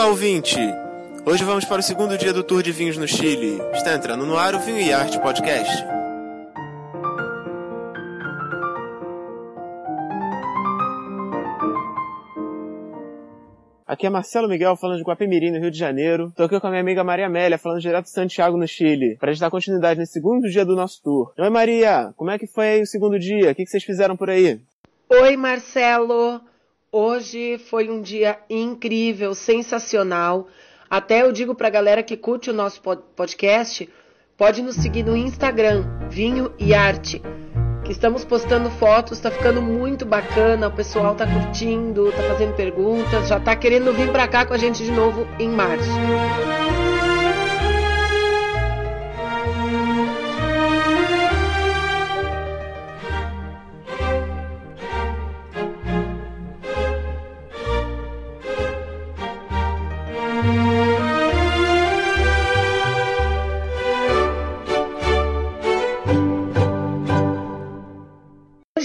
Olá, ouvinte! Hoje vamos para o segundo dia do Tour de Vinhos no Chile. Está entrando no ar o Vinho e Arte Podcast. Aqui é Marcelo Miguel falando de Guapemirim, no Rio de Janeiro. Tô aqui com a minha amiga Maria Amélia falando direto de Santiago, no Chile, para a gente dar continuidade nesse segundo dia do nosso tour. Oi Maria, como é que foi aí o segundo dia? O que vocês fizeram por aí? Oi Marcelo, hoje foi um dia incrível, sensacional. Até eu digo pra galera que curte o nosso podcast, pode nos seguir no Instagram, Vinho e Arte estamos postando fotos, tá ficando muito bacana, o pessoal tá curtindo, tá fazendo perguntas, já tá querendo vir para cá com a gente de novo em março.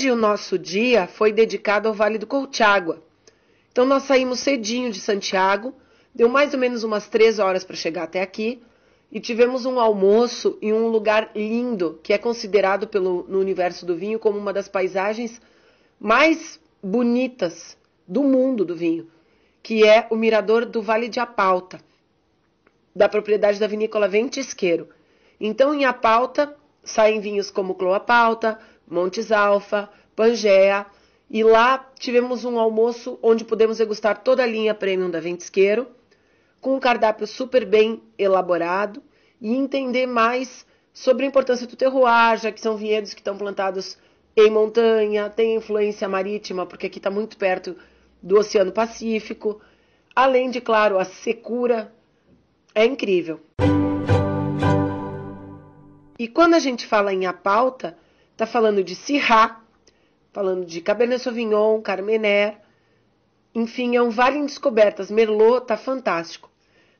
O nosso dia foi dedicado ao Vale do Colchagua. Então nós saímos cedinho de Santiago, deu mais ou menos umas três horas para chegar até aqui e tivemos um almoço em um lugar lindo que é considerado pelo, no universo do vinho como uma das paisagens mais bonitas do mundo do vinho, que é o mirador do Vale de Apalta, da propriedade da vinícola Ventisqueiro. Então em Apalta saem vinhos como Cloapalta, Montes Alfa, Pangea, e lá tivemos um almoço onde pudemos degustar toda a linha premium da Ventisqueiro, com um cardápio super bem elaborado e entender mais sobre a importância do terroir, já que são vinhedos que estão plantados em montanha, tem influência marítima, porque aqui está muito perto do Oceano Pacífico, além de, claro, a secura é incrível. E quando a gente fala em a pauta, está falando de Syrah, falando de Cabernet Sauvignon, Carmener. Enfim, é um vale em descobertas. Merlot tá fantástico.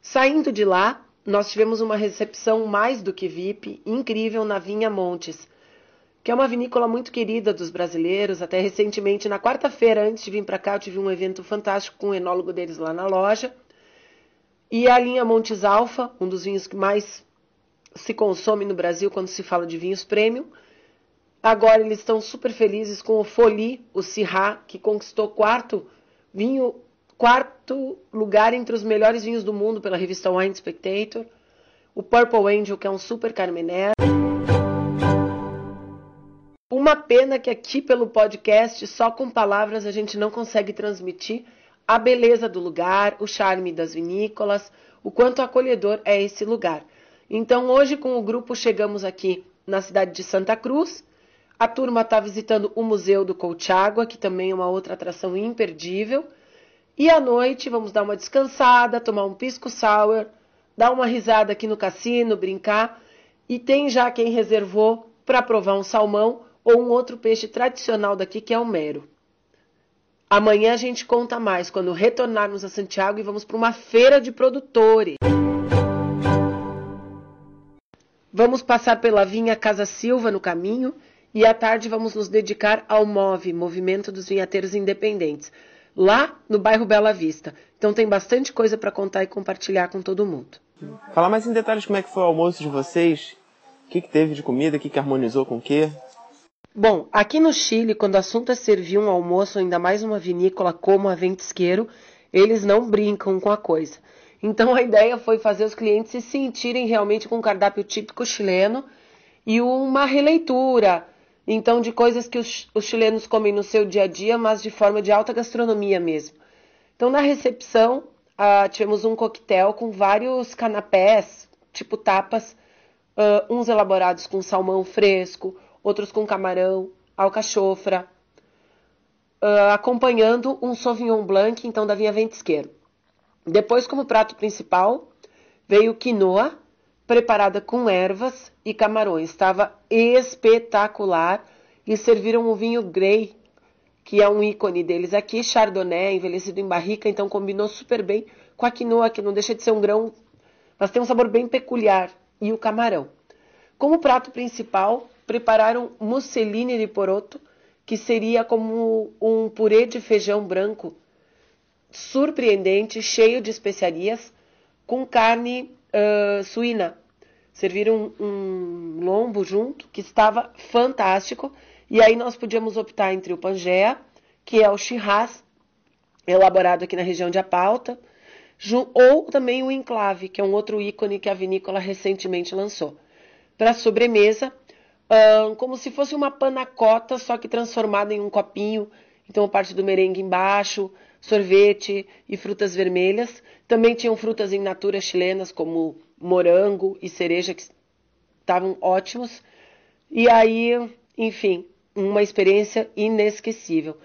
Saindo de lá, nós tivemos uma recepção mais do que VIP, incrível na Vinha Montes, que é uma vinícola muito querida dos brasileiros. Até recentemente, na quarta-feira, antes de vir para cá, eu tive um evento fantástico com o enólogo deles lá na loja. E a linha Montes Alfa, um dos vinhos que mais se consome no Brasil quando se fala de vinhos premium. Agora eles estão super felizes com o Foli, o Syrah, que conquistou quarto vinho, quarto lugar entre os melhores vinhos do mundo pela revista Wine Spectator. O Purple Angel, que é um super Carmener. Uma pena que aqui pelo podcast, só com palavras, a gente não consegue transmitir a beleza do lugar, o charme das vinícolas, o quanto acolhedor é esse lugar. Então, hoje, com o grupo, chegamos aqui na cidade de Santa Cruz a turma está visitando o Museu do Colchagua, que também é uma outra atração imperdível. E à noite vamos dar uma descansada, tomar um pisco sour, dar uma risada aqui no cassino, brincar. E tem já quem reservou para provar um salmão ou um outro peixe tradicional daqui, que é o mero. Amanhã a gente conta mais quando retornarmos a Santiago e vamos para uma feira de produtores. Vamos passar pela vinha Casa Silva no caminho e à tarde vamos nos dedicar ao MOVE, Movimento dos Vinhateiros Independentes, lá no bairro Bela Vista. Então tem bastante coisa para contar e compartilhar com todo mundo. Falar mais em detalhes como é que foi o almoço de vocês, o que, que teve de comida, o que, que harmonizou com o quê? Bom, aqui no Chile, quando o assunto é servir um almoço, ainda mais uma vinícola como a Ventisqueiro, eles não brincam com a coisa. Então a ideia foi fazer os clientes se sentirem realmente com um cardápio típico chileno e uma releitura, então, de coisas que os, os chilenos comem no seu dia a dia, mas de forma de alta gastronomia mesmo. Então, na recepção, uh, tivemos um coquetel com vários canapés, tipo tapas, uh, uns elaborados com salmão fresco, outros com camarão, alcachofra, uh, acompanhando um Sauvignon Blanc, então da Vinha Ventisqueiro. Depois, como prato principal, veio quinoa, preparada com ervas e camarões. Estava espetacular. E serviram um vinho Grey, que é um ícone deles aqui, Chardonnay, envelhecido em barrica, então combinou super bem com a quinoa, que não deixa de ser um grão, mas tem um sabor bem peculiar, e o camarão. Como prato principal, prepararam musseline de poroto, que seria como um purê de feijão branco, surpreendente, cheio de especiarias, com carne uh, suína. Serviram um, um lombo junto, que estava fantástico. E aí nós podíamos optar entre o Pangea, que é o chirras, elaborado aqui na região de Apauta, ou também o enclave, que é um outro ícone que a vinícola recentemente lançou. Para sobremesa, como se fosse uma panacota, só que transformada em um copinho. Então, parte do merengue embaixo, sorvete e frutas vermelhas. Também tinham frutas em natura chilenas, como morango e cereja, que estavam ótimos. E aí, enfim, uma experiência inesquecível.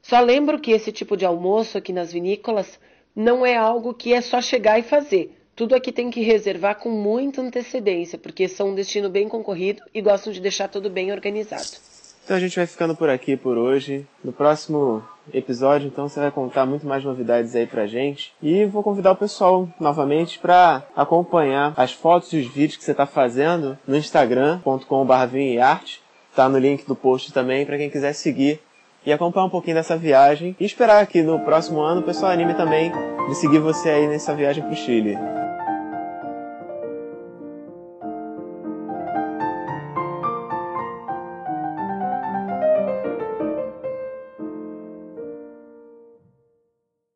Só lembro que esse tipo de almoço aqui nas vinícolas não é algo que é só chegar e fazer. Tudo aqui tem que reservar com muita antecedência, porque são um destino bem concorrido e gostam de deixar tudo bem organizado. Então a gente vai ficando por aqui por hoje. No próximo episódio, então, você vai contar muito mais novidades aí pra gente. E vou convidar o pessoal novamente para acompanhar as fotos e os vídeos que você está fazendo no instagram.com.br vinhoearte. Tá no link do post também para quem quiser seguir e acompanhar um pouquinho dessa viagem e esperar que no próximo ano o pessoal anime também de seguir você aí nessa viagem pro Chile.